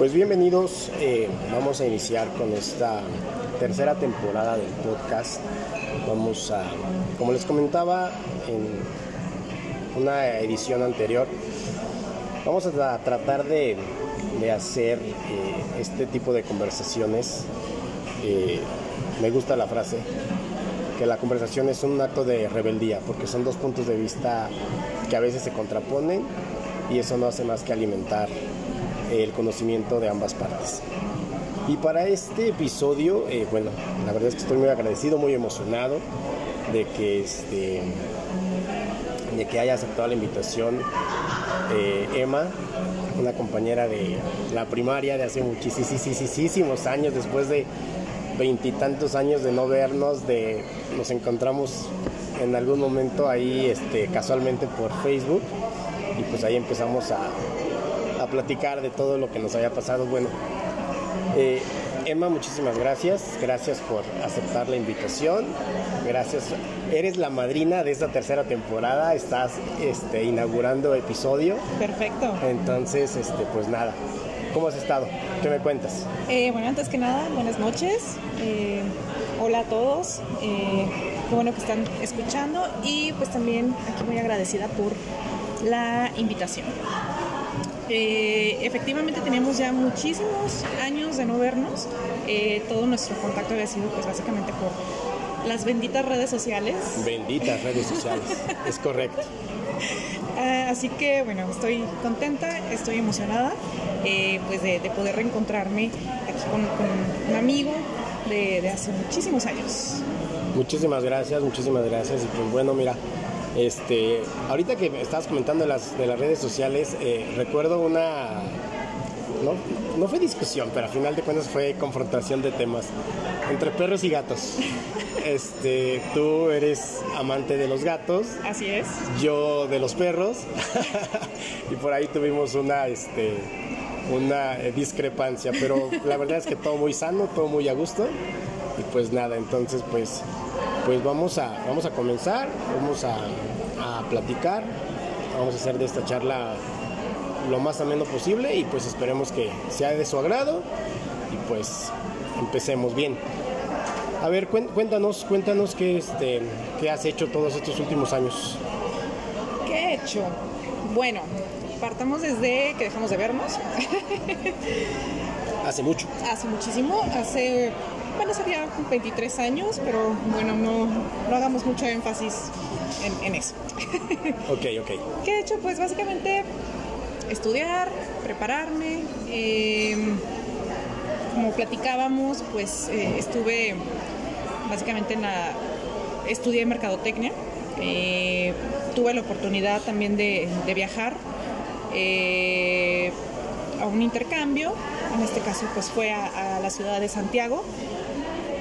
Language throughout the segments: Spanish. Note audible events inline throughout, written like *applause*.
Pues bienvenidos, eh, vamos a iniciar con esta tercera temporada del podcast. Vamos a, como les comentaba en una edición anterior, vamos a tratar de, hacer eh, este tipo de conversaciones. Eh, me gusta la frase, que la conversación es un acto de rebeldía, porque son dos puntos de vista que a veces se contraponen y eso no hace más que alimentar el conocimiento de ambas partes. Y para este episodio, eh, bueno, la verdad es que estoy muy agradecido, muy emocionado de que, este, de que haya aceptado la invitación eh, Emma, una compañera de la primaria de hace muchísimos años, después de veintitantos años de no vernos, de nos encontramos en algún momento ahí este, casualmente por Facebook y pues ahí empezamos a, platicar de todo lo que nos haya pasado. Bueno, eh, Emma, muchísimas gracias. Gracias por aceptar la invitación. Gracias. Eres la madrina de esta tercera temporada. Estás este, inaugurando episodio. Perfecto. Entonces, este, pues nada. ¿Cómo has estado? ¿Qué me cuentas? Eh, bueno, antes que nada, buenas noches. Eh, hola a todos. qué bueno que están escuchando. Y pues también aquí muy agradecida por la invitación. Eh, efectivamente teníamos ya muchísimos años de no vernos. Eh, todo nuestro contacto había sido pues básicamente por las benditas redes sociales. Benditas redes sociales, es correcto. *laughs* Ah, así que bueno, estoy contenta, estoy emocionada eh, pues de, poder reencontrarme aquí con, un amigo de, de hace muchísimos años. Muchísimas gracias, muchísimas gracias. Y pues bueno, mira, este, ahorita que estabas comentando de las, de las redes sociales, eh, recuerdo una, no, no fue discusión, pero al final de cuentas fue confrontación de temas entre perros y gatos. *laughs* Este, tú eres amante de los gatos. Así es. Yo de los perros. *laughs* y por ahí tuvimos una, este, una discrepancia, pero la verdad es que todo muy sano, todo muy a gusto. Y pues nada, entonces pues pues vamos a, vamos a comenzar, vamos a, platicar, vamos a hacer de esta charla lo más ameno posible y pues esperemos que sea de su agrado y pues empecemos bien. A ver, cuéntanos, cuéntanos qué, este, qué has hecho todos estos últimos años. ¿Qué he hecho? Bueno, partamos desde que dejamos de vernos. *laughs* hace mucho. Hace muchísimo, hace bueno, sería 23 años, pero bueno, no, no hagamos mucho énfasis en, eso. *laughs* ok, ok. ¿Qué he hecho? Pues básicamente estudiar, prepararme. Em, como platicábamos, pues eh, estuve básicamente en la... Estudié mercadotecnia. Eh, tuve la oportunidad también de, viajar eh, a un intercambio. En este caso, pues fue a la ciudad de Santiago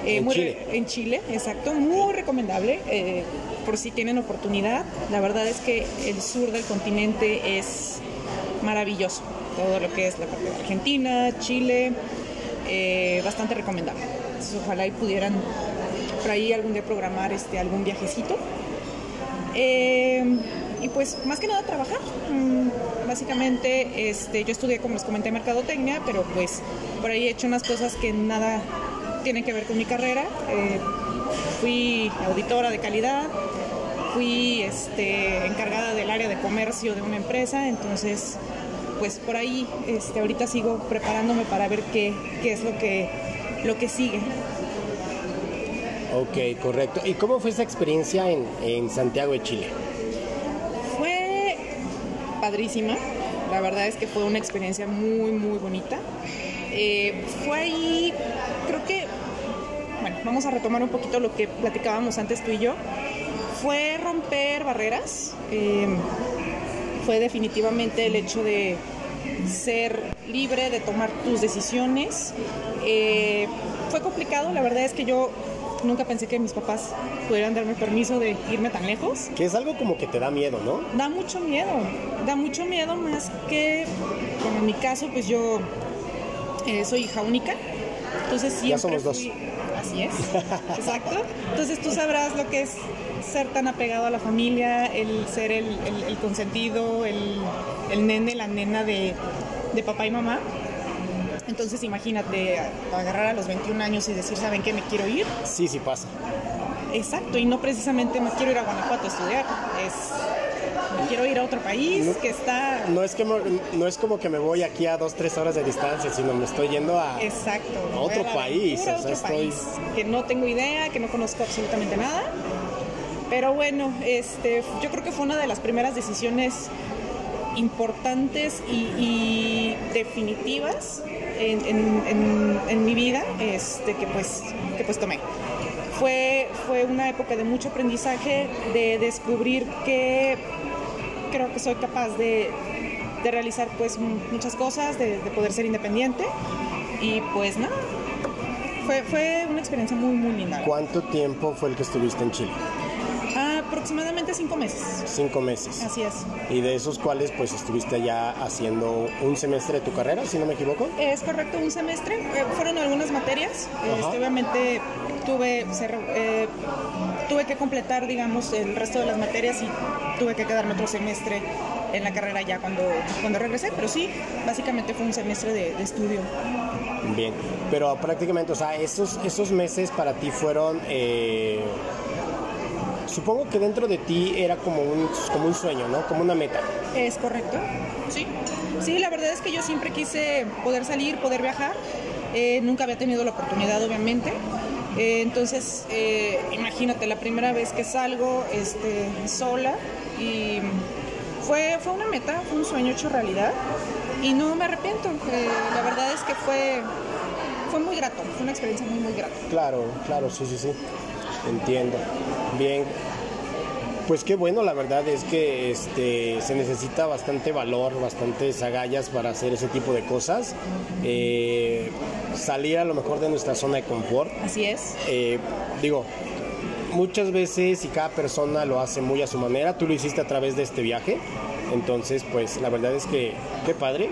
eh, en Chile. En Chile, exacto, muy recomendable. Eh, por si tienen oportunidad, la verdad es que el sur del continente es maravilloso. Todo lo que es la parte de Argentina, Chile, eh, bastante recomendable. ojalá y pudieran por ahí algún día programar este, algún viajecito. y pues más que nada trabajar. Mm, básicamente este, yo estudié, como les comenté, mercadotecnia, pero pues por ahí he hecho unas cosas que nada tiene que ver con mi carrera. Eh, fui auditora de calidad, fui este, encargada del área de comercio de una empresa, entonces pues por ahí este, ahorita sigo preparándome para ver qué, es lo que, lo que sigue. Ok, correcto. ¿Y cómo fue esa experiencia en, Santiago de Chile? Fue padrísima. La verdad es que fue una experiencia muy, muy bonita. Eh, fue ahí, creo que bueno, vamos a retomar un poquito lo que platicábamos antes tú y yo, fue romper barreras, em, fue definitivamente el hecho de ser libre, de tomar tus decisiones. Eh, fue complicado, la verdad es que yo nunca pensé que mis papás pudieran darme permiso de irme tan lejos. Que es algo como que te da miedo, ¿no? Da mucho miedo, da mucho miedo más que, como en mi caso, pues yo eh, soy hija única. Entonces siempre ya somos dos. Así es, *laughs* exacto. Entonces tú sabrás lo que es ser tan apegado a la familia, el ser el, consentido, el, nene, la nena de, papá y mamá. Entonces imagínate agarrar a los 21 años y decir, ¿saben qué? Me quiero ir. Sí, sí pasa. Exacto, y no precisamente me quiero ir a Guanajuato a estudiar, es quiero ir a otro país que está... No es, que, no es como que me voy aquí a dos, tres horas de distancia, sino me estoy yendo a, Exacto, a otro país. A otro país que no tengo idea, que no conozco absolutamente nada. Pero bueno, este, yo creo que fue una de las primeras decisiones importantes y, definitivas en, mi vida este, que, pues, que pues tomé. Fue, fue una época de mucho aprendizaje, de descubrir que creo que soy capaz de, de realizar pues muchas cosas, de, poder ser independiente y pues nada, fue, fue una experiencia muy muy linda. ¿Cuánto tiempo fue el que estuviste en Chile? aproximadamente cinco meses. Cinco meses. Así es. Y de esos cuales pues estuviste allá haciendo un semestre de tu carrera, si no me equivoco. Es correcto, un semestre. Eh, fueron algunas materias. Este, obviamente tuve, eh, tuve que completar, digamos, el resto de las materias y tuve que quedarme otro semestre en la carrera ya cuando, cuando regresé, pero sí, básicamente fue un semestre de, estudio. Bien, pero prácticamente, o sea, esos, esos meses para ti fueron... Eh, supongo que dentro de ti era como un, como un sueño, ¿no? Como una meta. Es correcto, sí. Sí, la verdad es que yo siempre quise poder salir, poder viajar. Eh, nunca había tenido la oportunidad, obviamente. Eh, entonces, eh, imagínate, la primera vez que salgo este, sola y fue, fue una meta, fue un sueño hecho realidad y no me arrepiento. la verdad es que fue, fue muy grato, fue una experiencia muy, muy grata. Claro, claro, sí, sí, sí. Entiendo. Bien. Pues qué bueno, la verdad es que este, se necesita bastante valor, bastantes agallas para hacer ese tipo de cosas. Eh, salir a lo mejor de nuestra zona de confort. Así es. Eh, digo, muchas veces y cada persona lo hace muy a su manera. Tú lo hiciste a través de este viaje. Entonces, pues la verdad es que qué padre,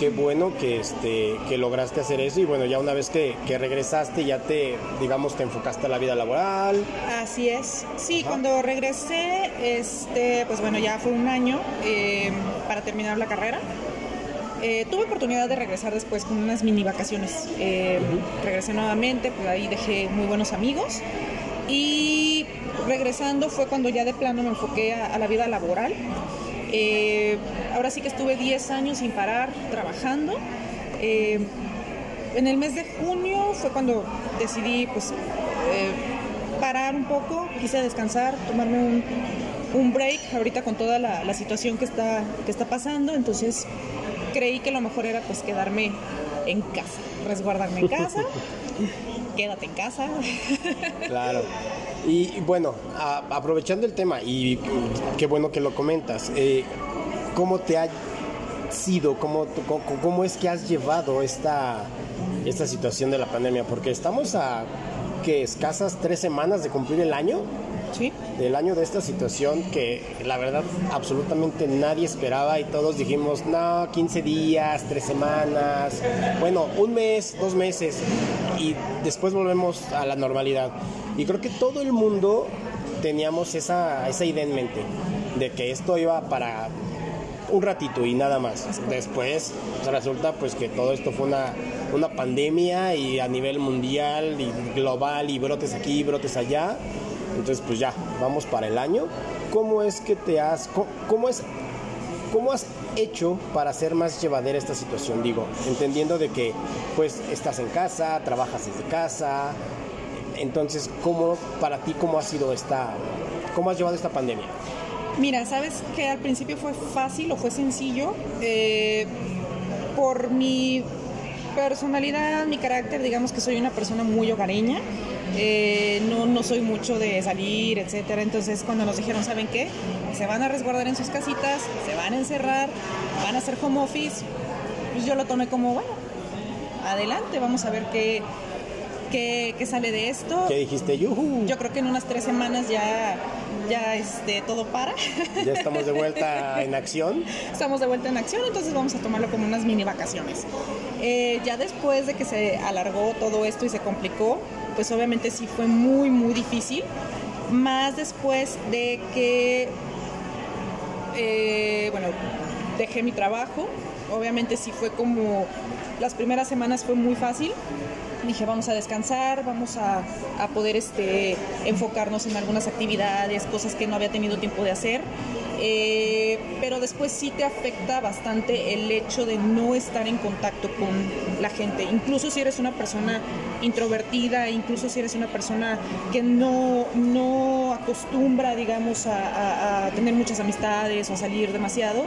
qué bueno que, este, que lograste hacer eso y bueno, ya una vez que, regresaste ya te, digamos, te enfocaste a la vida laboral. Así es. Sí, cuando regresé, este, pues bueno, ya fue un año eh, para terminar la carrera. Eh, tuve oportunidad de regresar después con unas mini vacaciones. Eh, regresé nuevamente, pues ahí dejé muy buenos amigos. Y regresando fue cuando ya de plano me enfoqué a la vida laboral. Eh, ahora sí que estuve 10 años sin parar trabajando. Eh, en el mes de junio fue cuando decidí pues eh, parar un poco, quise descansar, tomarme un, un break ahorita con toda la, la, situación que está, que está pasando, entonces creí que lo mejor era pues quedarme en casa, resguardarme en *laughs* casa, quédate en casa. *laughs* Claro. Y bueno, aprovechando el tema, y qué bueno que lo comentas, eh, ¿cómo te ha sido, cómo, cómo, es que has llevado esta, esta situación de la pandemia? Porque estamos a que escasas tres semanas de cumplir el año. Sí. Del año de esta situación que la verdad absolutamente nadie esperaba y todos dijimos, no, 15 días, tres semanas, bueno, un mes, dos meses y después volvemos a la normalidad. Y creo que todo el mundo teníamos esa, esa idea en mente, de que esto iba para un ratito y nada más. Después resulta pues que todo esto fue una, una pandemia y a nivel mundial y global y brotes aquí, brotes allá. Entonces pues ya, vamos para el año. ¿Cómo es que te has, cómo, es, cómo has hecho para hacer más llevadera esta situación? Digo, entendiendo de que pues estás en casa, trabajas desde casa, entonces, ¿cómo para ti cómo ha sido esta, cómo has llevado esta pandemia? Mira, sabes que al principio fue fácil o fue sencillo eh, por mi personalidad, mi carácter, digamos que soy una persona muy hogareña. Eh, no, no soy mucho de salir, etcétera. Entonces, cuando nos dijeron, ¿saben qué? Se van a resguardar en sus casitas, se van a encerrar, van a hacer home office. Pues yo lo tomé como, bueno, adelante, vamos a ver qué, qué, sale de esto. ¿Qué dijiste? Yuhu. Yo creo que en unas tres semanas ya, ya este, todo para. Ya estamos de vuelta *laughs* en acción. Estamos de vuelta en acción, entonces vamos a tomarlo como unas mini vacaciones. Eh, ya después de que se alargó todo esto y se complicó, pues obviamente sí fue muy, muy difícil. Más después de que, eh, bueno, dejé mi trabajo. Obviamente sí fue como, las primeras semanas fue muy fácil. Dije, vamos a descansar, vamos a, a poder este, enfocarnos en algunas actividades, cosas que no había tenido tiempo de hacer. Eh, pero después sí te afecta bastante el hecho de no estar en contacto con la gente. Incluso si eres una persona introvertida, incluso si eres una persona que no, no acostumbra, digamos, a, a tener muchas amistades o a salir demasiado,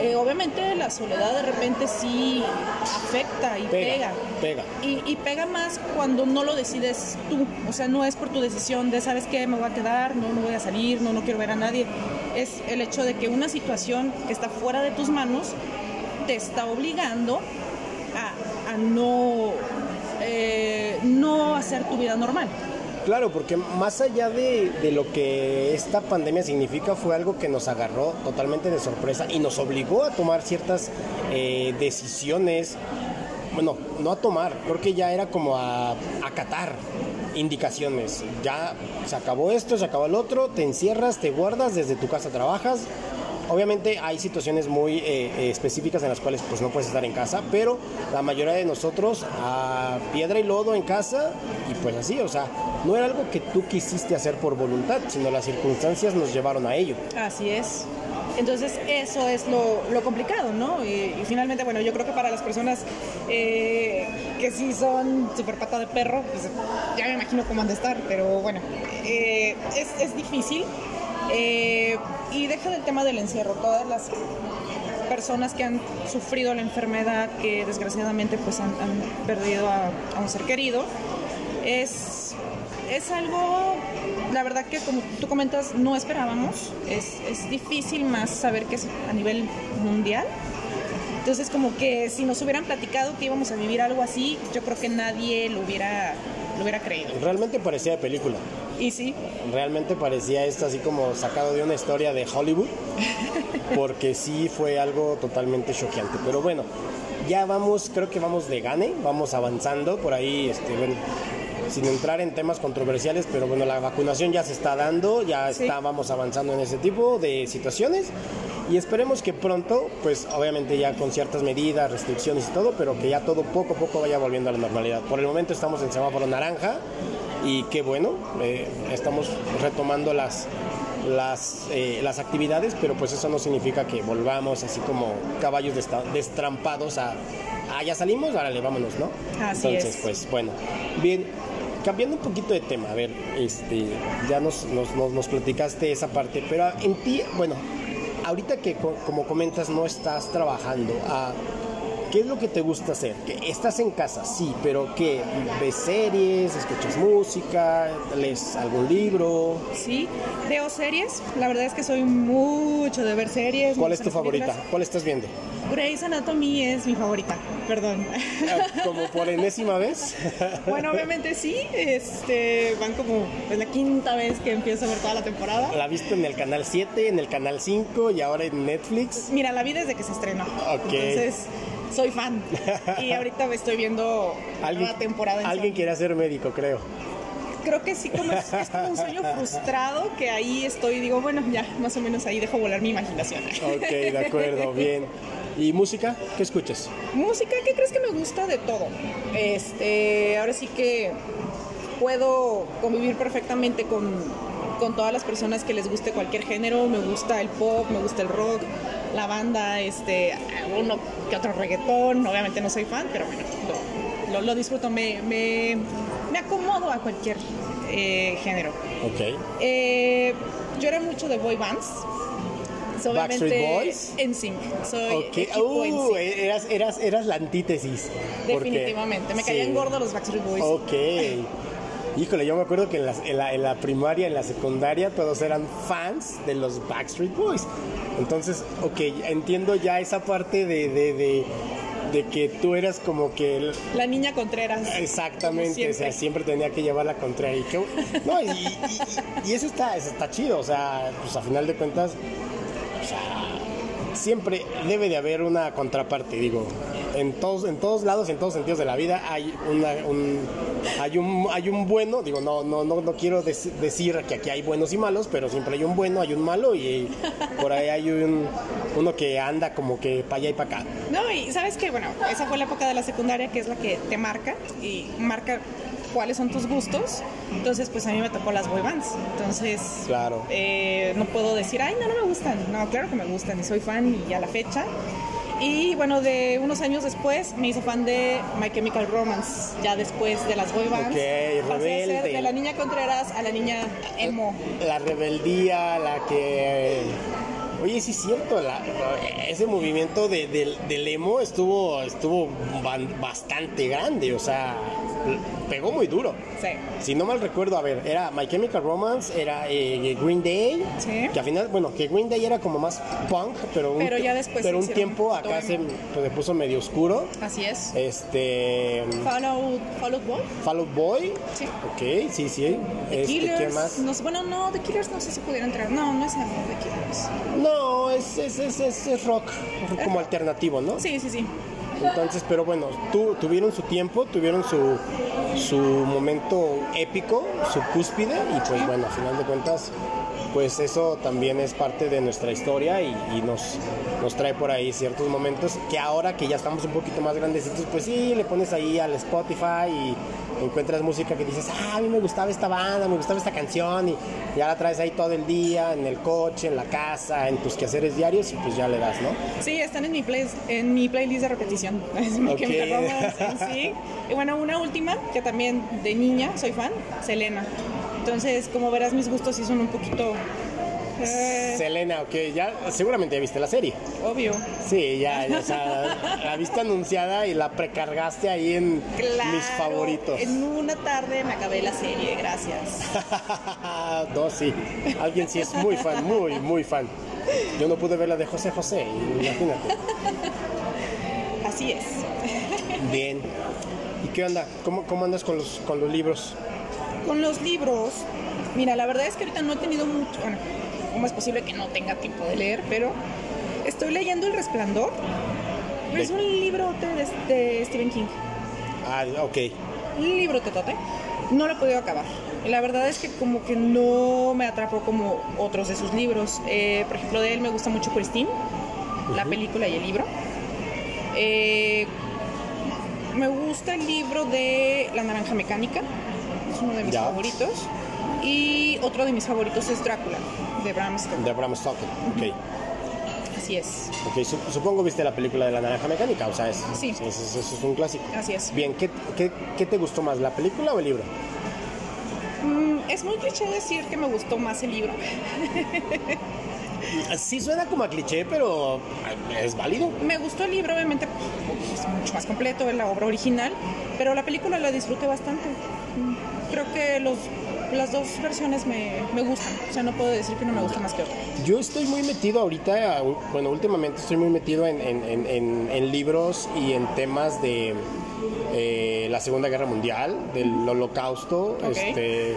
eh, obviamente la soledad de repente sí afecta y pega. Pega. Y, y, pega más cuando no lo decides tú. O sea, no es por tu decisión de, ¿sabes qué? Me voy a quedar, no, no voy a salir, no, no quiero ver a nadie. Es el hecho de que una situación que está fuera de tus manos te está obligando a, a no, eh, no hacer tu vida normal. Claro, porque más allá de, de, lo que esta pandemia significa, fue algo que nos agarró totalmente de sorpresa y nos obligó a tomar ciertas eh, decisiones. Bueno, no a tomar, creo que ya era como a acatar indicaciones. Ya se acabó esto, se acabó el otro, te encierras, te guardas, desde tu casa trabajas, Obviamente hay situaciones muy eh, específicas en las cuales pues no puedes estar en casa, pero la mayoría de nosotros a piedra y lodo en casa y pues así, o sea, no era algo que tú quisiste hacer por voluntad, sino las circunstancias nos llevaron a ello. Así es. Entonces eso es lo, lo complicado, ¿no? Y, y, finalmente, bueno, yo creo que para las personas eh, que sí son super pata de perro, pues ya me imagino cómo han de estar, pero bueno, eh, es, es difícil. Eh, y deja del tema del encierro, todas las personas que han sufrido la enfermedad, que desgraciadamente pues han, han perdido a, a, un ser querido, es, es algo, la verdad que como tú comentas, no esperábamos, es, es difícil más saber que es a nivel mundial. Entonces como que si nos hubieran platicado que íbamos a vivir algo así, yo creo que nadie lo hubiera, lo hubiera creído. Realmente parecía de película. *laughs* Y sí. Realmente parecía esto así como sacado de una historia de Hollywood, porque sí fue algo totalmente choqueante. Pero bueno, ya vamos, creo que vamos de gane, vamos avanzando por ahí, este, bueno, sin entrar en temas controversiales, pero bueno, la vacunación ya se está dando, ya sí. está, vamos avanzando en ese tipo de situaciones y esperemos que pronto, pues obviamente ya con ciertas medidas, restricciones y todo, pero que ya todo poco a poco vaya volviendo a la normalidad. Por el momento estamos en semáforo naranja y qué bueno, eh, estamos retomando las, las, eh, las actividades, pero pues eso no significa que volvamos así como caballos destrampados a, ah, ya salimos, árale, vámonos, ¿no? Así Entonces, es. pues bueno, bien, cambiando un poquito de tema, a ver, este, ya nos, nos, nos, nos platicaste esa parte, pero en ti, bueno, ahorita que como comentas no estás trabajando, uh, ¿qué es lo que te gusta hacer? Que estás en casa, sí, pero ¿qué? ¿Ves series? ¿Escuchas música? ¿Lees algún libro? Sí, veo series. La verdad es que soy mucho de ver series. ¿Cuál es tu favorita? Películas. ¿Cuál estás viendo? Grey's Anatomy es mi favorita, perdón. ¿Como por enésima vez? bueno, obviamente sí, este, van como es la quinta vez que empiezo a ver toda la temporada. ¿La viste en el canal 7, en el canal 5 y ahora en Netflix? Mira, la vi desde que se estrenó. Ok. Entonces, soy fan. y ahorita me estoy viendo *laughs* ¿Alguien, la temporada. Alguien quiere ser médico, creo creo que sí, como es, es, como un sueño *laughs* frustrado que ahí estoy, digo, bueno, ya más o menos ahí dejo volar mi imaginación. Ok, de acuerdo, *laughs* bien. ¿Y música? ¿Qué escuchas? Música, ¿qué crees que me gusta de todo? Este, ahora sí que puedo convivir perfectamente con, con todas las personas que les guste cualquier género. Me gusta el pop, me gusta el rock, la banda, este, uno que otro reggaetón. Obviamente no soy fan, pero bueno, lo, lo, disfruto. Me, me, me acomodo a cualquier eh, género. Ok. Eh, yo era mucho de boy bands. Backstreet Boys. En sync. Soy okay. uh, eras, eras, eras la antítesis. Definitivamente. Porque, me caían sí. gordos los Backstreet Boys. Ok. Híjole, yo me acuerdo que en la, en, la, en la, primaria, en la secundaria, todos eran fans de los Backstreet Boys. Entonces, ok, entiendo ya esa parte de, de, de de que tú eras como que el... la niña Contreras exactamente siempre. o sea siempre tenía que llevar la contra y que no y, y, y, eso está eso está chido o sea pues a final de cuentas o sea siempre debe de haber una contraparte, digo. En todos, en todos lados, en todos sentidos de la vida hay un, hay un, hay un bueno, digo, no, no, no, no quiero dec- decir que aquí hay buenos y malos, pero siempre hay un bueno, hay un malo y por ahí hay un, uno que anda como que para allá y para acá. No, y sabes que, bueno, esa fue la época de la secundaria que es la que te marca y marca cuáles son tus gustos. Entonces, pues a mí me tocó las boy bands. Entonces, Claro. eh, no puedo decir, ay, no, no me gustan. No, claro que me gustan y soy fan y a la fecha. Y bueno, de unos años después me hice fan de My Chemical Romance, ya después de las boy bands. Ok, Pasé a ser de la niña Contreras a la niña emo. La rebeldía, la que... Oye, sí es cierto, la- ese movimiento de, del- del emo estuvo, estuvo bastante grande, o sea, pegó muy duro. Sí. Si no mal recuerdo, a ver, era My Chemical Romance, era eh, Green Day, Sí. que al final, bueno, que Green Day era como más punk, pero un, Pero ya después pero un tiempo acá se, pues, se puso medio oscuro. Así es. Este, Follow, Follow Boy. Fall Out Boy, Sí. ok, sí, sí. The Este, Killers. ¿Qué más? No bueno, no, The Killers no sé si pudiera entrar. No, no es The Killers. No, es, es, es, es- es rock, como alternativo, ¿no? Sí, sí, sí. Entonces, pero bueno, tu- tuvieron su tiempo, tuvieron su, su momento épico, su cúspide, y pues bueno, a final de cuentas, pues eso también es parte de nuestra historia y, y nos, nos trae por ahí ciertos momentos que ahora que ya estamos un poquito más grandecitos, pues sí, le pones ahí al Spotify y encuentras música que dices, ah, a mí me gustaba esta banda, me gustaba esta canción, y ya la traes ahí todo el día, en el coche, en la casa, en tus quehaceres diarios, y pues ya le das, ¿no? Sí, están en mi, play, en mi playlist de repetición. *laughs* Es mi. Chemical Romance en sí. Y bueno, una última, que también de niña soy fan, Selena. Entonces, como verás, mis gustos sí son un poquito... eh, Selena, ok, ya seguramente ya viste la serie. obvio. Sí, ya, ya, o sea, la viste anunciada y la precargaste ahí en Claro. mis favoritos. En una tarde me acabé la serie, gracias. *laughs* no, sí, alguien sí es muy fan, muy, muy fan. Yo no pude ver la de José José, imagínate. Así es. Bien. ¿Y qué onda? ¿Cómo, cómo andas con los, con los libros? Con los libros, mira, la verdad es que ahorita no he tenido mucho, bueno, ¿cómo es posible que no tenga tiempo de leer? Pero estoy leyendo El Resplandor. Es un libro de, de Stephen King. Ah, ok. Un libro totote. No lo he podido acabar. La verdad es que como que no me atrapó como otros de sus libros. Eh, por ejemplo, de él me gusta mucho Christine, la película y el libro. Eh, me gusta el libro de La Naranja Mecánica, es uno de mis Ya. favoritos. Y otro de mis favoritos es Drácula, de Bram Stoker. De Bram Stoker, ok. Así es, Ok, su- supongo viste la película de la naranja mecánica, o sea, es, Sí. es- es un clásico. así es. Bien, ¿qué, qué, qué te gustó más, la película o el libro? Mm, es muy cliché decir que me gustó más el libro. *laughs* Sí suena como a cliché, pero es válido. Me gustó el libro, obviamente es mucho más completo, es la obra original, pero la película la disfruté bastante. Creo que los, las dos versiones me, me gustan, o sea, no puedo decir que uno me gusta más que otro. Yo estoy muy metido ahorita, bueno, últimamente estoy muy metido en, en- en- en- libros y en temas de eh, la Segunda Guerra Mundial, del Holocausto. Ok. Este,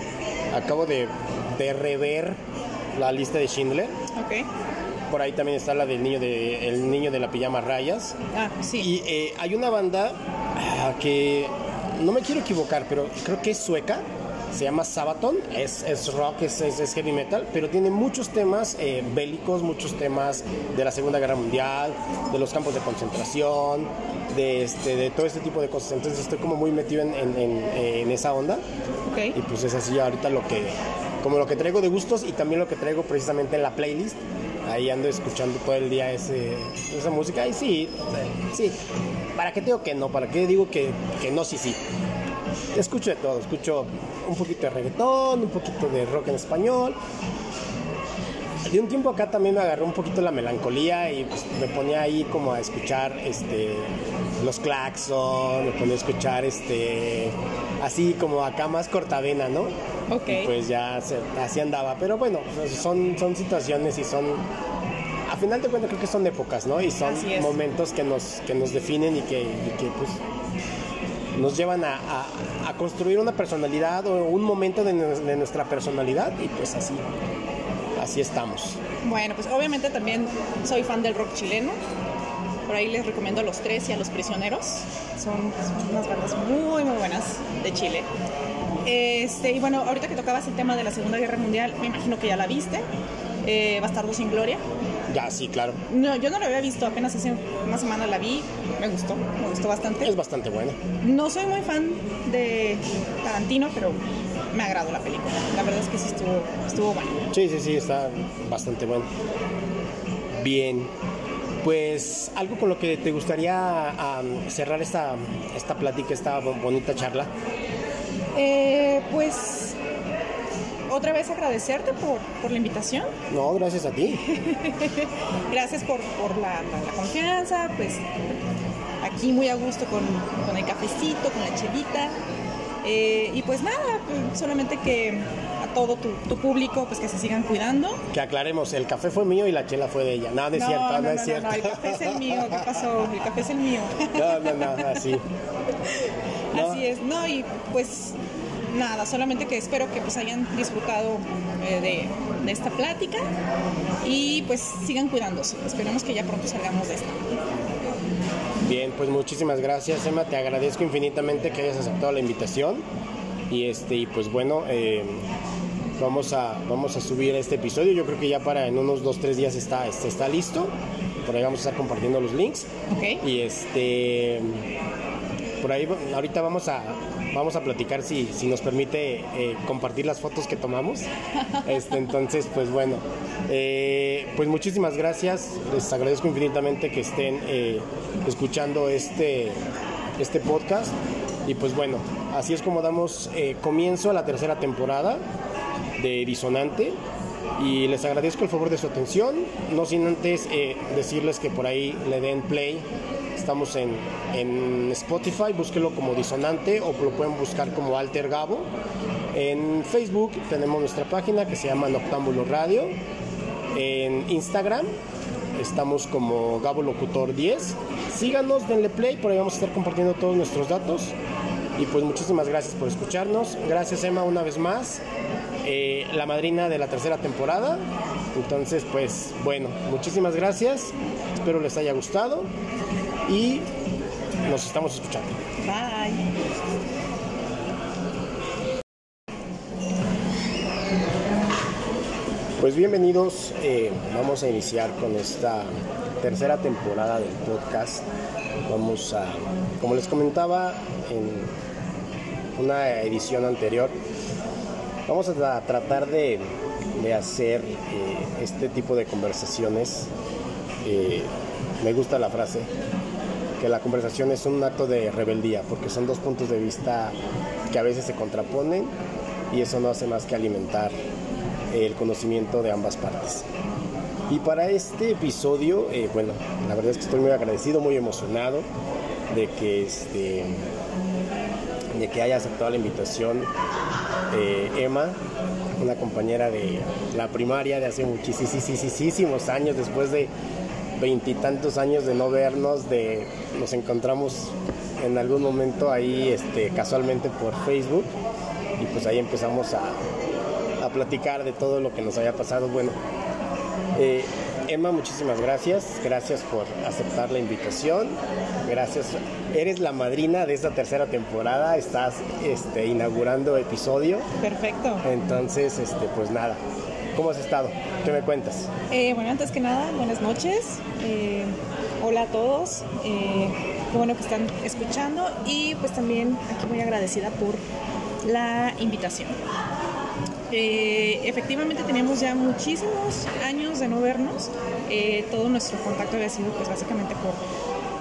acabo de, de rever la lista de Schindler. Ok. Por ahí también está la del niño de, el niño de la pijama rayas. Ah, sí. Y eh, hay una banda ah, que no me quiero equivocar, pero creo que es sueca. Se llama Sabaton, es, es rock, es, es- es heavy metal, pero tiene muchos temas eh, bélicos, muchos temas de la Segunda Guerra Mundial, de los campos de concentración, de, este, de todo este tipo de cosas. Entonces estoy como muy metido en, en- en- en esa onda y pues es así ahorita lo que, como lo que traigo de gustos y también lo que traigo precisamente en la playlist. Ahí ando escuchando todo el día ese, esa música y sí, sí. ¿Para qué digo que no? ¿Para qué digo que, que no? Sí, sí. Escucho de todo, escucho un poquito de reggaetón, un poquito de rock en español. De un tiempo acá también me agarró un poquito la melancolía y pues, me ponía ahí como a escuchar este los claxon, me ponía a escuchar este así como acá más cortavena, ¿no? Ok. Y pues ya se- así andaba. Pero bueno, pues, son, son situaciones y son. A final de cuentas creo que son épocas, ¿no? Y son momentos que nos, que nos definen y que, y que, pues nos llevan a, a- a construir una personalidad o un momento de, de nuestra personalidad y pues así así estamos. Bueno, pues obviamente también soy fan del rock chileno. Por ahí les recomiendo a los tres y a los prisioneros. Son, son unas bandas muy, muy buenas de Chile. Este, y bueno, ahorita que tocabas el tema de la Segunda Guerra Mundial, me imagino que ya la viste. Eh, Bastardo sin Gloria. Ya, sí, claro. No, yo no la había visto, apenas hace una semana la vi. Me gustó, me gustó bastante. Es bastante buena. No soy muy fan de Tarantino, pero me agradó la película. La verdad es que sí estuvo, estuvo buena. Sí, sí, sí, está bastante buena. Bien. Pues algo con lo que te gustaría um, cerrar esta, esta plática, esta bonita charla. Eh, pues otra vez agradecerte por, por, la invitación. No, gracias a ti. *laughs* gracias por, por la, la, la, confianza, pues aquí muy a gusto con, con el cafecito, con la chelita. Eh, y pues nada, pues solamente que todo tu, tu, público, pues que se sigan cuidando. Que aclaremos, el café fue mío y la chela fue de ella. No, no es cierto, no, no, es cierto. No, el café es el mío, ¿qué pasó? El café es el mío. No, no, no, así. *laughs* Así es, no, y pues nada, solamente que espero que pues hayan disfrutado eh, de, de, esta plática y pues sigan cuidándose. Esperemos que ya pronto salgamos de esta. Bien, pues muchísimas gracias, Emma. Te agradezco infinitamente que hayas aceptado la invitación. Y este, y pues bueno, eh, vamos a vamos a subir este episodio. Yo creo que ya para en unos dos tres días está, este, está listo. Por ahí vamos a estar compartiendo los links. Okay. Y este por ahí ahorita vamos a vamos a platicar si, si nos permite eh, compartir las fotos que tomamos. *laughs* Este, entonces, pues bueno, eh, pues muchísimas gracias. Les agradezco infinitamente que estén eh, escuchando este, este podcast. Y pues bueno, así es como damos eh, comienzo a la tercera temporada de Disonante. Y les agradezco el favor de su atención. No sin antes decirles que por ahí le den play Estamos en, en, Spotify, búsquelo como Disonante o lo pueden buscar como Alter Gabo. En Facebook tenemos nuestra página que se llama Noctámbulo Radio. En Instagram estamos como Gabo Locutor 10. Síganos, denle play, por ahí vamos a estar compartiendo todos nuestros datos. Y pues muchísimas gracias por escucharnos. Gracias Emma una vez más, eh, la madrina de la tercera temporada. Entonces pues bueno, muchísimas gracias. Espero les haya gustado y nos estamos escuchando. Bye. Pues bienvenidos, eh, vamos a iniciar con esta tercera temporada del podcast. Vamos a, como les comentaba en una edición anterior, vamos a tratar de, de hacer eh, este tipo de conversaciones. Eh, me gusta la frase, que la conversación es un acto de rebeldía, porque son dos puntos de vista que a veces se contraponen y eso no hace más que alimentar el conocimiento de ambas partes. Y para este episodio, eh, bueno, la verdad es que estoy muy agradecido, muy emocionado de que, este, de que haya aceptado la invitación eh, Emma, una compañera de la primaria de hace muchísimos años, después de veintitantos años de no vernos, de nos encontramos en algún momento ahí este, casualmente por Facebook y pues ahí empezamos a, a platicar de todo lo que nos había pasado. Bueno, eh, Emma, muchísimas gracias, gracias por aceptar la invitación, gracias, eres la madrina de esta tercera temporada, estás este, inaugurando episodio. Perfecto. Entonces, este, pues nada, ¿Cómo has estado? ¿Qué me cuentas? Eh, bueno, antes que nada, buenas noches. Eh, hola a todos. Eh, qué bueno que están escuchando y pues también aquí muy agradecida por la invitación. Efectivamente teníamos ya muchísimos años de no vernos. todo nuestro contacto había sido pues básicamente por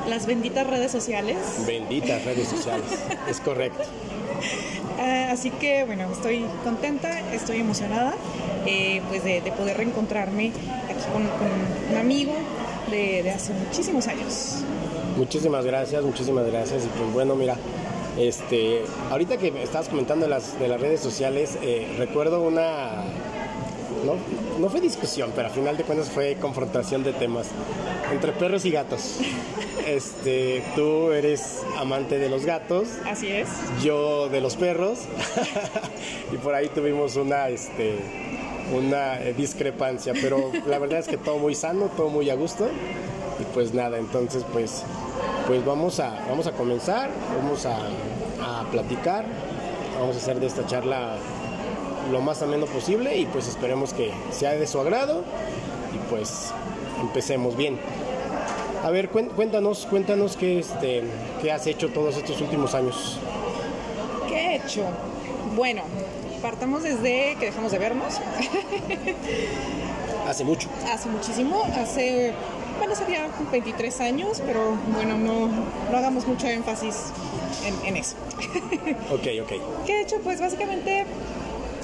las benditas redes sociales. Benditas redes sociales, es correcto. Uh, *laughs* así que bueno, estoy contenta, estoy emocionada eh, pues de, de, poder reencontrarme aquí con, con un amigo de, de, hace muchísimos años. Muchísimas gracias, muchísimas gracias. Y pues bueno, mira, este, ahorita que estabas comentando de las, de las redes sociales, eh, recuerdo una, no, no fue discusión, pero a final de cuentas fue confrontación de temas entre perros y gatos. *laughs* Este, tú eres amante de los gatos. Así es. Yo de los perros. *laughs* y por ahí tuvimos una, este, una eh, discrepancia, pero la verdad es que todo muy sano, todo muy a gusto. Y pues nada, entonces pues, pues vamos, a, vamos a comenzar, vamos a, a platicar, vamos a hacer de esta charla lo más ameno posible y pues esperemos que sea de su agrado y pues empecemos bien. A ver, cuéntanos, cuéntanos qué, este, qué has hecho todos estos últimos años. ¿Qué he hecho? Bueno, partamos desde que dejamos de vernos. *laughs* hace mucho. Hace muchísimo, hace, bueno, sería 23 años, pero bueno, no, no hagamos mucho énfasis en, en eso. *laughs* ok, ok. ¿Qué he hecho? Pues básicamente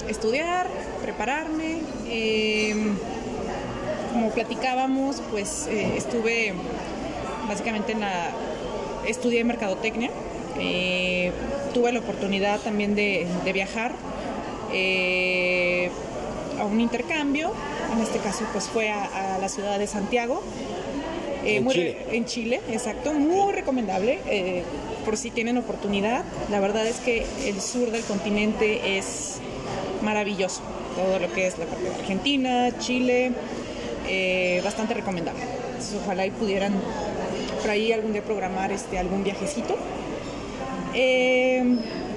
estudiar, prepararme. Em, como platicábamos, pues eh, estuve básicamente en la... estudié mercadotecnia. Eh, tuve la oportunidad también de, viajar eh, a un intercambio. En este caso, pues fue a, la ciudad de Santiago. En, Chile. en Chile, exacto, muy recomendable por si tienen oportunidad. La verdad es que el sur del continente es maravilloso. Todo lo que es la parte de Argentina, Chile, eh, bastante recomendable. ojalá y pudieran por ahí algún día programar este, algún viajecito. Eh,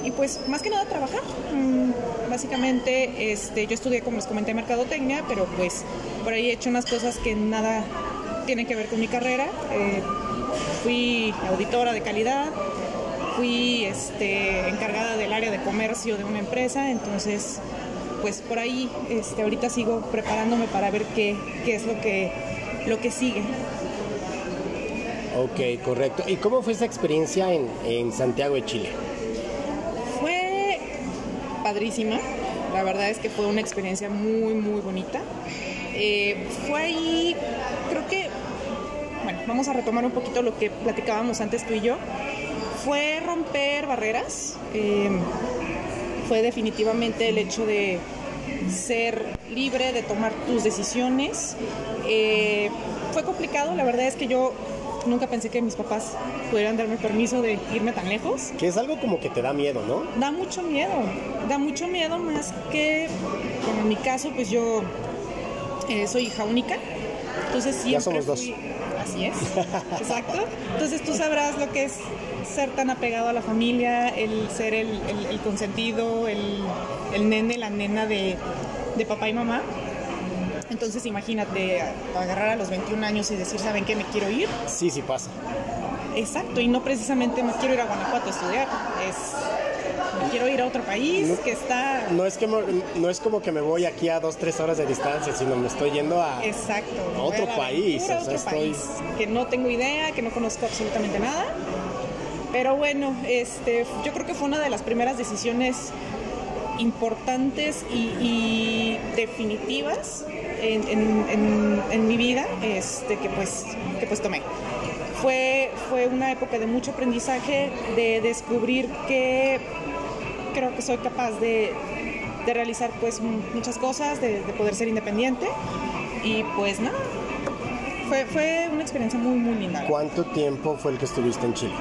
y pues más que nada trabajar. Mm, básicamente este, yo estudié, como les comenté, mercadotecnia, pero pues por ahí he hecho unas cosas que nada tienen que ver con mi carrera. Eh, fui auditora de calidad, fui este, encargada del área de comercio de una empresa, entonces pues por ahí este, ahorita sigo preparándome para ver qué, es lo que, lo que sigue. Ok, correcto. ¿Y cómo fue esa experiencia en, Santiago de Chile? Fue padrísima. La verdad es que fue una experiencia muy, muy bonita. Eh, fue ahí, creo que, bueno, vamos a retomar un poquito lo que platicábamos antes tú y yo. Fue romper barreras. Eh, fue definitivamente el hecho de ser libre, de tomar tus decisiones. Eh, fue complicado, la verdad es que yo nunca pensé que mis papás pudieran darme permiso de irme tan lejos. Que es algo como que te da miedo, ¿no? Da mucho miedo, da mucho miedo más que, como en mi caso, pues yo eh, soy hija única. Entonces siempre ya somos dos. Así es, *laughs* exacto. Entonces tú sabrás lo que es ser tan apegado a la familia, el ser el, consentido, el, nene, la nena de, papá y mamá. Entonces imagínate agarrar a los 21 años y decir, ¿saben qué? Me quiero ir. Sí, sí pasa. Exacto, y no precisamente me quiero ir a Guanajuato a estudiar, es quiero ir a otro país que está... No es, que, no es como que me voy aquí a dos, tres horas de distancia, sino me estoy yendo a, Exacto, otro país. O otro país que no tengo idea, que no conozco absolutamente nada. Pero bueno, este, yo creo que fue una de las primeras decisiones importantes y, definitivas en, mi vida este, que, pues, que pues tomé. Fue, fue una época de mucho aprendizaje, de descubrir que creo que soy capaz de, realizar pues muchas cosas, de, poder ser independiente y pues nada, fue, fue una experiencia muy muy linda. ¿Cuánto tiempo fue el que estuviste en Chile?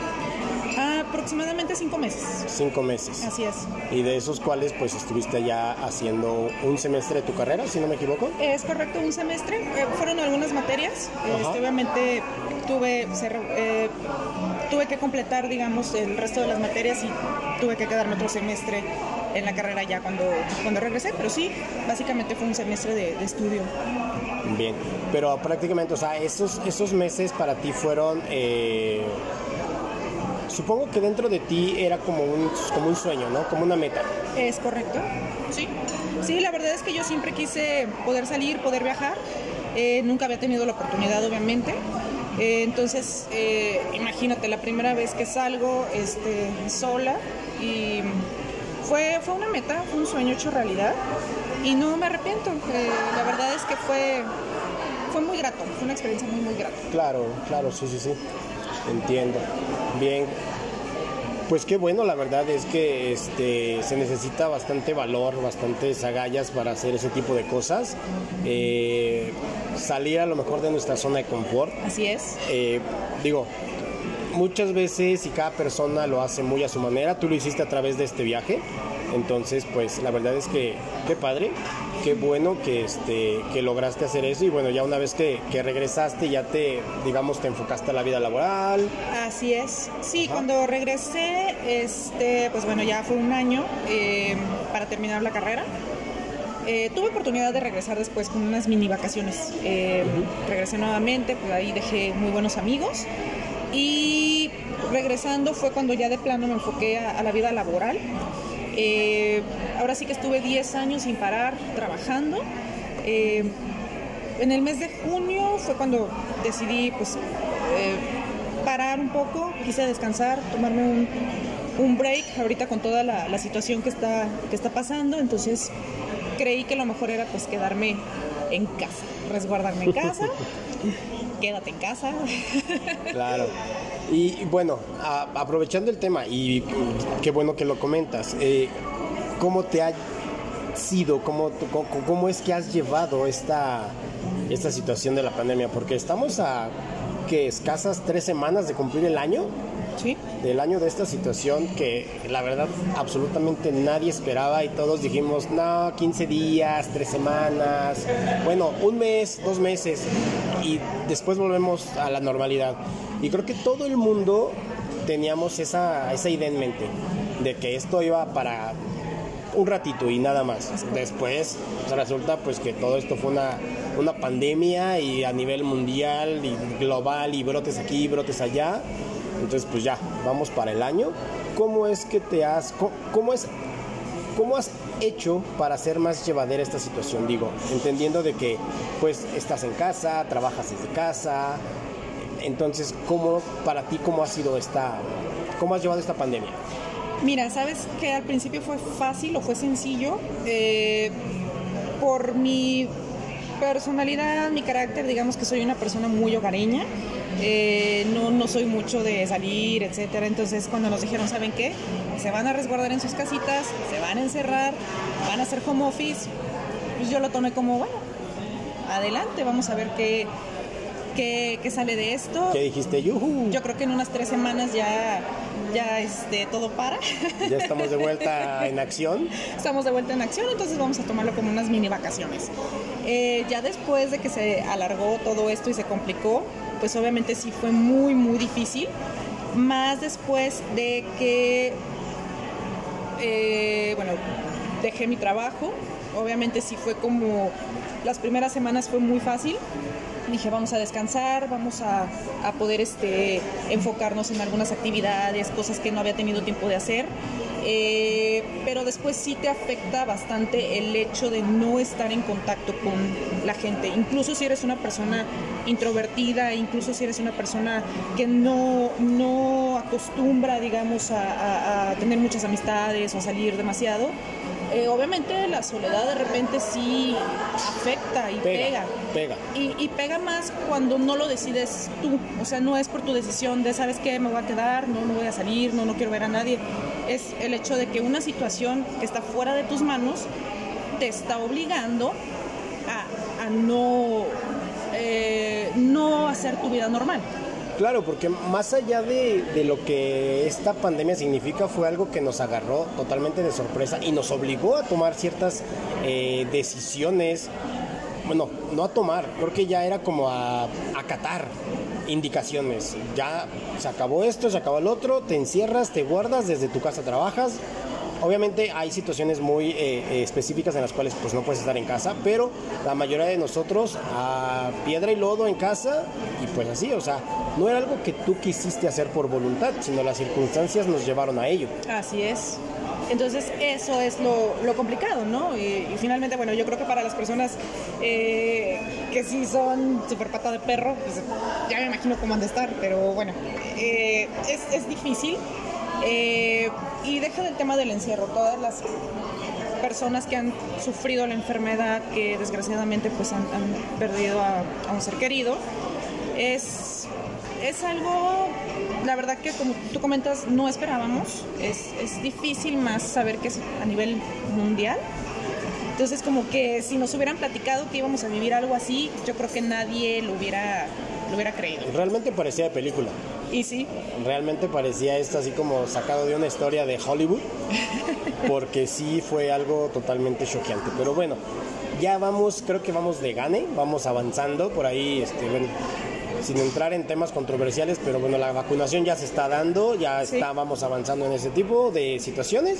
aproximadamente cinco meses. Cinco meses. Así es. Y de esos cuales pues estuviste ya haciendo un semestre de tu carrera, si no me equivoco. Es correcto, un semestre. Eh, fueron algunas materias. Este, obviamente tuve, eh, tuve que completar, digamos, el resto de las materias y tuve que quedarme otro semestre en la carrera ya cuando, cuando regresé, pero sí, básicamente fue un semestre de, estudio. Bien, pero prácticamente, o sea, esos, esos meses para ti fueron... Eh, supongo que dentro de ti era como un, como un sueño, ¿no? Como una meta. Es correcto, sí. Sí, la verdad es que yo siempre quise poder salir, poder viajar. Eh, nunca había tenido la oportunidad, obviamente. Eh, entonces, eh, imagínate, la primera vez que salgo este, sola y fue, fue una meta, fue un sueño hecho realidad y no me arrepiento. la verdad es que fue, fue muy grato, fue una experiencia muy, muy grata. Claro, claro, sí, sí, sí. Entiendo. Bien. Pues qué bueno, la verdad es que este, se necesita bastante valor, bastantes agallas para hacer ese tipo de cosas. Eh, salir a lo mejor de nuestra zona de confort. Así es. Eh, digo, muchas veces y cada persona lo hace muy a su manera. Tú lo hiciste a través de este viaje. Entonces, pues la verdad es que qué padre. qué bueno que, este, que lograste hacer eso y bueno, ya una vez que, que regresaste ya te, digamos, te enfocaste a la vida laboral. Así es. Sí, cuando regresé, este, pues bueno, ya fue un año eh, para terminar la carrera. Eh, tuve oportunidad de regresar después con unas mini vacaciones. Eh, regresé nuevamente, pues ahí dejé muy buenos amigos. Y regresando fue cuando ya de plano me enfoqué a, la vida laboral. Eh, ahora sí que estuve 10 años sin parar trabajando. Eh, en el mes de junio fue cuando decidí pues eh, parar un poco, quise descansar, tomarme un, un break ahorita con toda la, la, situación que está, que está pasando, entonces creí que lo mejor era pues quedarme en casa, resguardarme en casa, *laughs* quédate en casa. Claro. Y bueno, aprovechando el tema, y qué bueno que lo comentas, eh, ¿cómo te ha sido, cómo, cómo, cómo, es que has llevado esta, esta situación de la pandemia? Porque estamos a que escasas tres semanas de cumplir el año. Sí. Del año de esta situación que la verdad absolutamente nadie esperaba y todos dijimos, no, 15 días, tres semanas, bueno, un mes, dos meses y después volvemos a la normalidad. Y creo que todo el mundo teníamos esa, esa idea en mente de que esto iba para un ratito y nada más. Después pues, resulta pues que todo esto fue una, una pandemia y a nivel mundial y global y brotes aquí, brotes allá. Entonces pues ya, vamos para el año. ¿Cómo es que te has, cómo, cómo es, cómo has hecho para hacer más llevadera esta situación? Digo, entendiendo de que pues estás en casa, trabajas desde casa, entonces, ¿cómo para ti cómo ha sido esta, cómo has llevado esta pandemia? Mira, sabes que al principio fue fácil o fue sencillo eh, por mi personalidad, mi carácter, digamos que soy una persona muy hogareña. Eh, no, no soy mucho de salir, etcétera. Entonces, cuando nos dijeron, ¿saben qué? Se van a resguardar en sus casitas, se van a encerrar, van a hacer home office. Pues yo lo tomé como, bueno, adelante, vamos a ver qué, qué, qué sale de esto. ¿Qué dijiste? Yuhu. Yo creo que en unas tres semanas ya, ya este, todo para. Ya estamos de vuelta *laughs* en acción. Estamos de vuelta en acción, entonces vamos a tomarlo como unas mini vacaciones. Eh, ya después de que se alargó todo esto y se complicó, pues obviamente sí fue muy, muy difícil. Más después de que, eh, bueno, dejé mi trabajo. Obviamente sí fue como, las primeras semanas fue muy fácil dije vamos a descansar, vamos a, a, poder este, enfocarnos en algunas actividades, cosas que no había tenido tiempo de hacer. Eh, pero después sí te afecta bastante el hecho de no estar en contacto con la gente, incluso si eres una persona introvertida, incluso si eres una persona que no, no acostumbra, digamos, a, a, a tener muchas amistades o a salir demasiado eh, obviamente la soledad de repente sí afecta y pega. Pega. Y, y, pega más cuando no lo decides tú. O sea, no es por tu decisión de, ¿sabes qué? Me voy a quedar, no, no voy a salir, no, no quiero ver a nadie. Es el hecho de que una situación que está fuera de tus manos te está obligando a, a no, eh, no hacer tu vida normal. Claro, porque más allá de, de, lo que esta pandemia significa, fue algo que nos agarró totalmente de sorpresa y nos obligó a tomar ciertas eh, decisiones. Bueno, no a tomar, creo que ya era como a acatar indicaciones. Ya se acabó esto, se acabó el otro, te encierras, te guardas, desde tu casa trabajas, Obviamente hay situaciones muy eh, específicas en las cuales pues no puedes estar en casa, pero la mayoría de nosotros a piedra y lodo en casa y pues así, o sea, no era algo que tú quisiste hacer por voluntad, sino las circunstancias nos llevaron a ello. Así es. Entonces eso es lo, lo complicado, ¿no? Y, finalmente, bueno, yo creo que para las personas eh, que sí son super pata de perro, pues ya me imagino cómo han de estar, pero bueno, eh, es, es difícil. Eh, y deja del tema del encierro, todas las personas que han sufrido la enfermedad, que desgraciadamente pues han, han perdido a, a, un ser querido, es, es algo, la verdad que como tú comentas, no esperábamos, es, es difícil más saber que es a nivel mundial. Entonces como que si nos hubieran platicado que íbamos a vivir algo así, yo creo que nadie lo hubiera, lo hubiera creído. Realmente parecía de película. Y sí. Realmente parecía esto así como sacado de una historia de Hollywood, porque sí fue algo totalmente choqueante. Pero bueno, ya vamos, creo que vamos de gane, vamos avanzando por ahí, este, bueno, sin entrar en temas controversiales, pero bueno, la vacunación ya se está dando, ya Sí. está, vamos avanzando en ese tipo de situaciones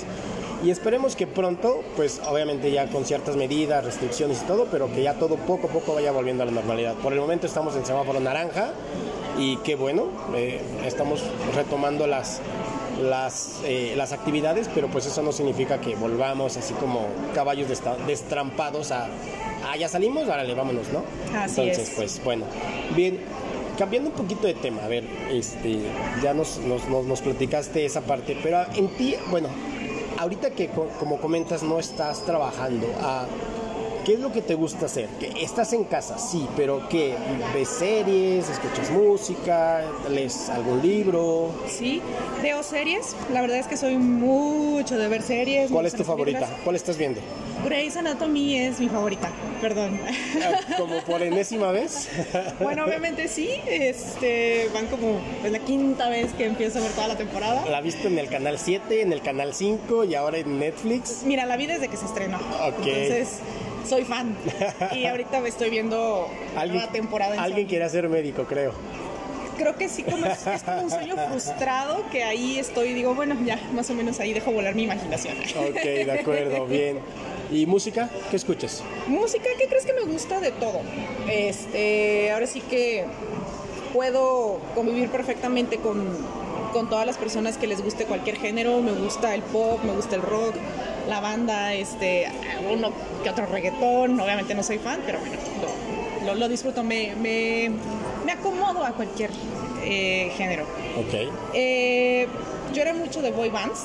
y esperemos que pronto, pues obviamente ya con ciertas medidas, restricciones y todo, pero que ya todo poco a poco vaya volviendo a la normalidad. Por el momento estamos en semáforo naranja y qué bueno, eh, estamos retomando las las, eh, las actividades, pero pues eso no significa que volvamos así como caballos destrampados a, ah, ya salimos, árale, vámonos, ¿no? Así Entonces, es. pues bueno, bien, cambiando un poquito de tema, a ver, este, ya nos, nos, nos, nos platicaste esa parte, pero en ti, bueno, ahorita que co- como comentas no estás trabajando, ah, ¿qué es lo que te gusta hacer? Que estás en casa, sí, pero ¿qué? ¿Ves series? ¿Escuchas música? ¿Lees algún libro? Sí, veo series. La verdad es que soy mucho de ver series. ¿Cuál es tu favorita? ¿Cuál estás viendo? Grey's Anatomy es mi favorita, perdón. Ah, ¿Como por enésima vez? *laughs* bueno, obviamente sí, este, van como es la quinta vez que empiezo a ver toda la temporada. La viste en el canal 7, en el canal 5 y ahora en Netflix. Mira, la vi desde que se estrenó. Ok. Entonces, soy fan. *laughs* Y ahorita me estoy viendo Alguien, la temporada en alguien Sony. quiere ser médico, creo. Creo que sí, como es, es como un sueño frustrado que ahí estoy, digo, bueno, ya, más o menos ahí dejo volar mi imaginación. Ok, de acuerdo, *laughs* bien. ¿Y música? ¿Qué escuchas? Música, ¿qué crees que me gusta de todo? Este, ahora sí que puedo convivir perfectamente con, con todas las personas que les guste cualquier género. Me gusta el pop, me gusta el rock, la banda, este, uno que otro reggaetón. Obviamente no soy fan, pero bueno, lo, lo- lo disfruto. Me, me, me acomodo a cualquier eh, género. Ok. Eh, yo era mucho de boy bands.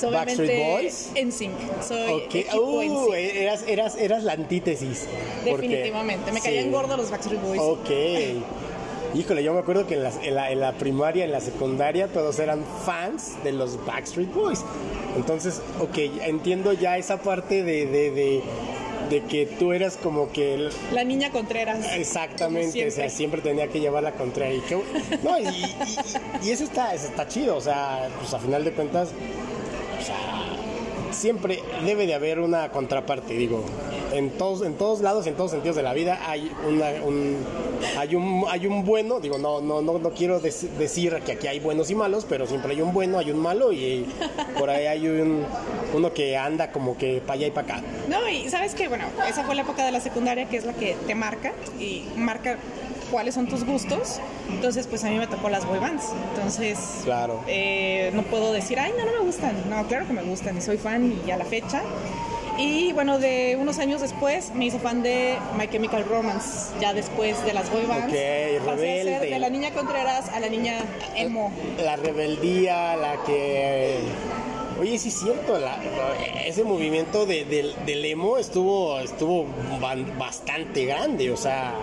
So, Backstreet Boys. NSYNC. Soy Ok. equipo Uh, eras, eras, eras la antítesis. porque- Definitivamente, me caían sí. gordos los Backstreet Boys. Ok. *laughs* Híjole, yo me acuerdo que en la, en, la, en la primaria, en la secundaria, todos eran fans de los Backstreet Boys. Entonces, ok, entiendo ya esa parte de, de, de, de que tú eras como que el- La niña Contreras. Exactamente, o sea, siempre. tenía que llevar la contraria. Y, no, y, y- y eso, está, eso está chido, o sea, pues a final de cuentas, o sea, siempre debe de haber una contraparte, digo. En todos, en todos lados, en todos sentidos de la vida hay una, un, hay un, hay un bueno, digo, no, no, no, no quiero dec- decir que aquí hay buenos y malos, pero siempre hay un bueno, hay un malo y por ahí hay un, uno que anda como que para allá y para acá. No, y sabes que, bueno, esa fue la época de la secundaria que es la que te marca y marca cuáles son tus gustos. Entonces, pues a mí me tocó las boy bands. Entonces, Claro. eh, no puedo decir, ay, no, no me gustan. No, claro que me gustan y soy fan y a la fecha. Y bueno, de unos años después me hice fan de My Chemical Romance, ya después de las boy bands. Ok, Pasé a ser de la niña Contreras a la niña emo. la rebeldía, la que... Oye, sí es cierto, la- ese movimiento de, del- del emo estuvo, estuvo bastante grande, o sea,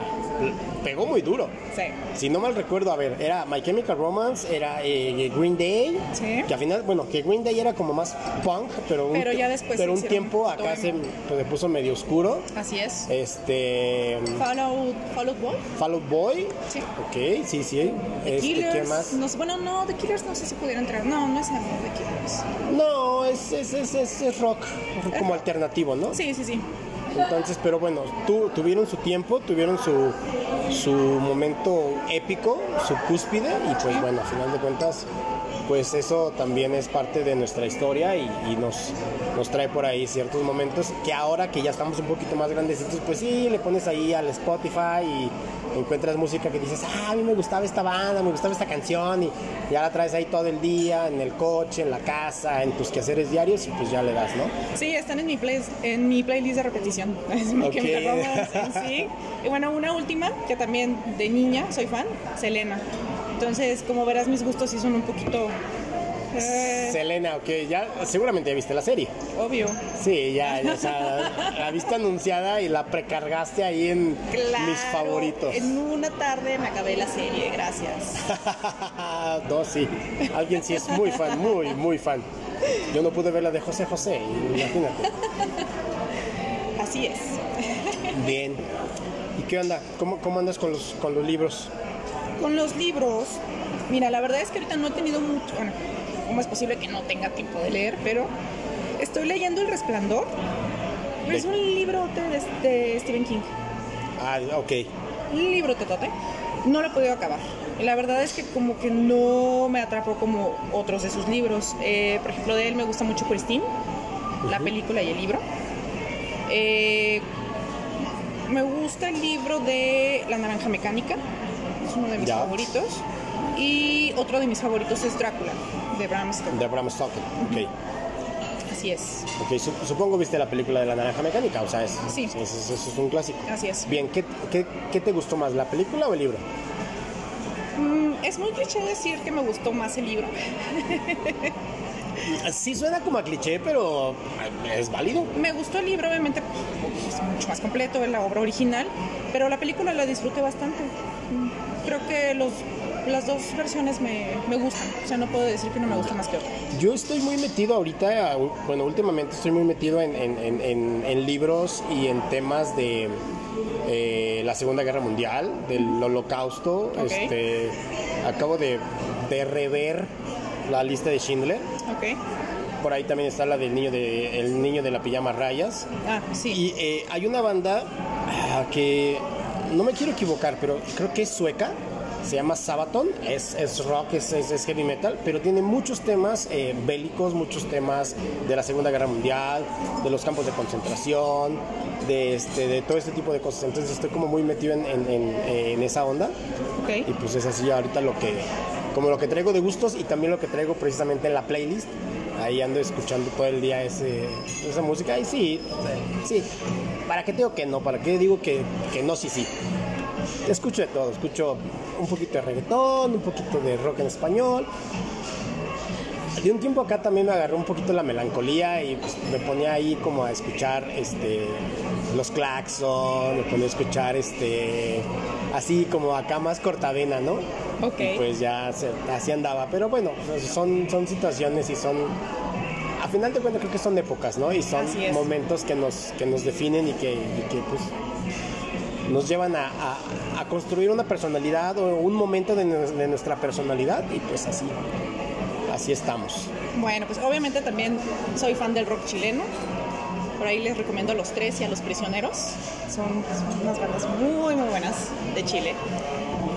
pegó muy duro. Sí. Si no mal recuerdo, a ver, era My Chemical Romance, era eh, Green Day, Sí. que al final, bueno, que Green Day era como más punk, pero un, Pero ya después pero un tiempo acá se, pues, se puso medio oscuro. Así es. Este... Follow, Follow Boy. Fall Out Boy. Sí. Ok, sí, sí. The Este, ¿Qué Killers. más? No sé- bueno, no, The Killers no sé si pudiera entrar. No, no es emo, The Killers. No, es, es, es, es- es rock como alternativo, ¿no? Sí, sí, sí. Entonces, pero bueno, tu- tuvieron su tiempo, tuvieron su, su momento épico, su cúspide, y pues bueno, a final de cuentas, pues eso también es parte de nuestra historia y, nos, nos trae por ahí ciertos momentos que ahora que ya estamos un poquito más grandecitos, pues sí, le pones ahí al Spotify y encuentras música que dices, ah, a mí me gustaba esta banda, me gustaba esta canción, y ya la traes ahí todo el día, en el coche, en la casa, en tus quehaceres diarios, y pues ya le das, ¿no? Sí, están en mi, play, en mi playlist de repetición. *laughs* Es mi Ok. Chemical Romance en sí. Y bueno, una última, que también de niña soy fan, Selena. Entonces, como verás, mis gustos sí son un poquito... eh, Selena, ok, ya seguramente ya viste la serie. obvio. Sí, ya, ya, o sea, la viste anunciada y la precargaste ahí en Claro. mis favoritos. En una tarde me acabé la serie, gracias. *laughs* no, sí, alguien sí es muy fan, muy, muy fan. Yo no pude ver la de José José, imagínate. Así es. Bien. ¿Y qué onda? ¿Cómo, cómo andas con los, con los libros? Con los libros, Mira, la verdad es que ahorita no he tenido mucho, bueno, ¿cómo es posible que no tenga tiempo de leer? Pero estoy leyendo El Resplandor. Es un libro de, de Stephen King. Ah, ok. Un libro totote. No lo he podido acabar. La verdad es que como que no me atrapó como otros de sus libros. Eh, por ejemplo, de él me gusta mucho Christine, la película y el libro. Eh, me gusta el libro de La Naranja Mecánica, es uno de mis Ya. favoritos. Y otro de mis favoritos es Drácula, de Bram Stoker. De Bram Stoker. Ok. Así es, Ok, su- supongo viste la película de la naranja mecánica, o sea, es, Sí. es- es- eso es un clásico. así es. Bien, ¿qué, qué, qué te gustó más, la película o el libro? Mm, es muy cliché decir que me gustó más el libro. *laughs* Sí suena como a cliché, pero es válido. Me gustó el libro, obviamente pues, es mucho más completo, la obra original, pero la película la disfruté bastante. Mm, Creo que los, las dos versiones me, me gustan, o sea, no puedo decir que no me gusta más que otra. Yo estoy muy metido ahorita, bueno, últimamente estoy muy metido en, en- en- en- en libros y en temas de eh, la Segunda Guerra Mundial, del Holocausto. Este, acabo de, de rever la lista de Schindler. Ok. Por ahí también está la del niño de, el niño de la pijama rayas. Ah, sí. Y eh, hay una banda ah, que no me quiero equivocar, pero creo que es sueca. Se llama Sabaton, es, es rock, es, es- es heavy metal, pero tiene muchos temas eh, bélicos, muchos temas de la Segunda Guerra Mundial, de los campos de concentración, de, este, de todo este tipo de cosas. Entonces estoy como muy metido en, en- en- en esa onda y Ok. pues es así ahorita lo que, como lo que traigo de gustos y también lo que traigo precisamente en la playlist. Ahí ando escuchando todo el día ese, esa música y sí, eh, sí. ¿Para qué digo que no? ¿Para qué digo que, que no? Sí, sí. Escucho de todo, escucho un poquito de reggaetón, un poquito de rock en español. De un tiempo acá también me agarró un poquito la melancolía y pues, me ponía ahí como a escuchar este los claxon, me ponía a escuchar este así como acá más cortavena, ¿no? Ok. Y pues ya se- así andaba, pero bueno, son, son situaciones y son a final de cuentas creo que son épocas, ¿no? Y son momentos que nos, que nos definen y que, y que, pues nos llevan a, construir una personalidad o un momento de, nu- de nuestra personalidad y pues así, así estamos. Bueno, pues obviamente también soy fan del rock chileno. Por ahí les recomiendo a los tres y a los prisioneros. Son, unas bandas muy, muy buenas de Chile.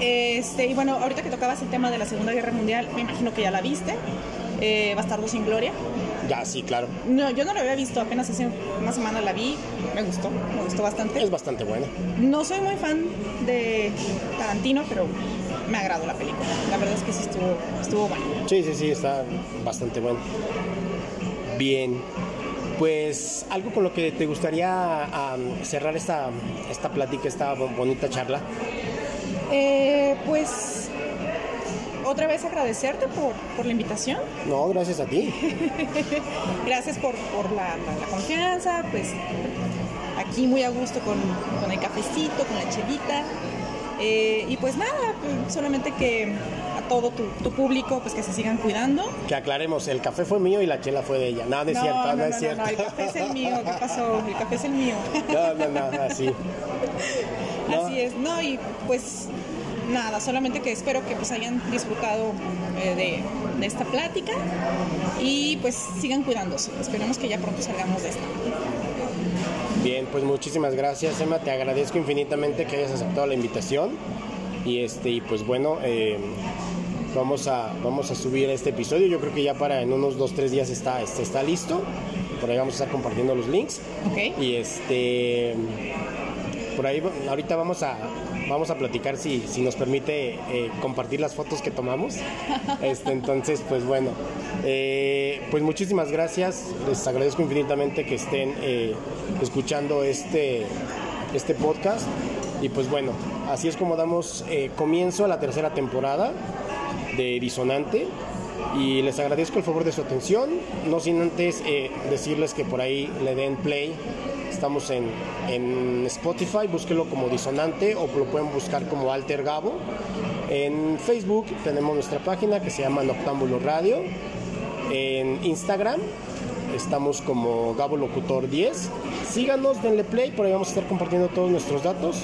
Este, y bueno, ahorita que tocabas el tema de la Segunda Guerra Mundial, me imagino que ya la viste. Eh, Bastardo sin Gloria. Ya, sí, claro, No, yo no la había visto, apenas hace una semana la vi. Me gustó, me gustó bastante. es bastante buena. No soy muy fan de Tarantino, pero me agradó la película. La verdad es que sí estuvo, estuvo buena. Sí, sí, sí, está bastante bueno. Bien, pues algo con lo que te gustaría cerrar esta, esta plática, esta bo- bonita charla. Eh, pues otra vez agradecerte por, por la invitación. No, gracias a ti. *laughs* Gracias por, por la, la- la confianza. Pues aquí muy a gusto con, con el cafecito, con la chelita. Eh, y pues nada, pues, solamente que a todo tu, tu público pues que se sigan cuidando. Que aclaremos, el café fue mío y la chela fue de ella. No es cierto, no, es cierto. no, el café es el mío. ¿Qué *laughs* pasó? El café es el mío. No, no, no, así. *laughs* Así es, no, y pues nada, solamente que espero que pues hayan disfrutado eh, de, de esta plática y pues sigan cuidándose. Esperemos que ya pronto salgamos de esta. Bien, pues muchísimas gracias, Emma. Te agradezco infinitamente que hayas aceptado la invitación. Y este, y pues bueno, eh, vamos a vamos a subir este episodio. Yo creo que ya para en unos dos tres días está, está, está listo. Por ahí vamos a estar compartiendo los links. ¿Ok? Y este por ahí ahorita vamos a vamos a platicar si, si nos permite eh, compartir las fotos que tomamos. Este, entonces, pues bueno, eh, pues muchísimas gracias. Les agradezco infinitamente que estén eh, escuchando este, este podcast. Y pues bueno, así es como damos eh, comienzo a la tercera temporada de Disonante. Y les agradezco el favor de su atención. No sin antes eh, decirles que por ahí le den play Estamos en, en Spotify, búsquelo como Disonante o lo pueden buscar como Alter Gabo. En Facebook tenemos nuestra página que se llama Noctámbulo Radio. En Instagram estamos como Gabo Locutor 10. Síganos, denle play, por ahí vamos a estar compartiendo todos nuestros datos.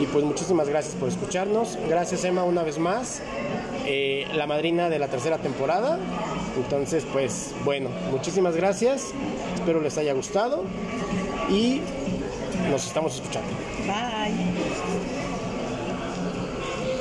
Y pues muchísimas gracias por escucharnos. Gracias Emma una vez más. eh, la madrina de la tercera temporada. Entonces, pues bueno, muchísimas gracias. Espero les haya gustado y nos estamos escuchando. Bye.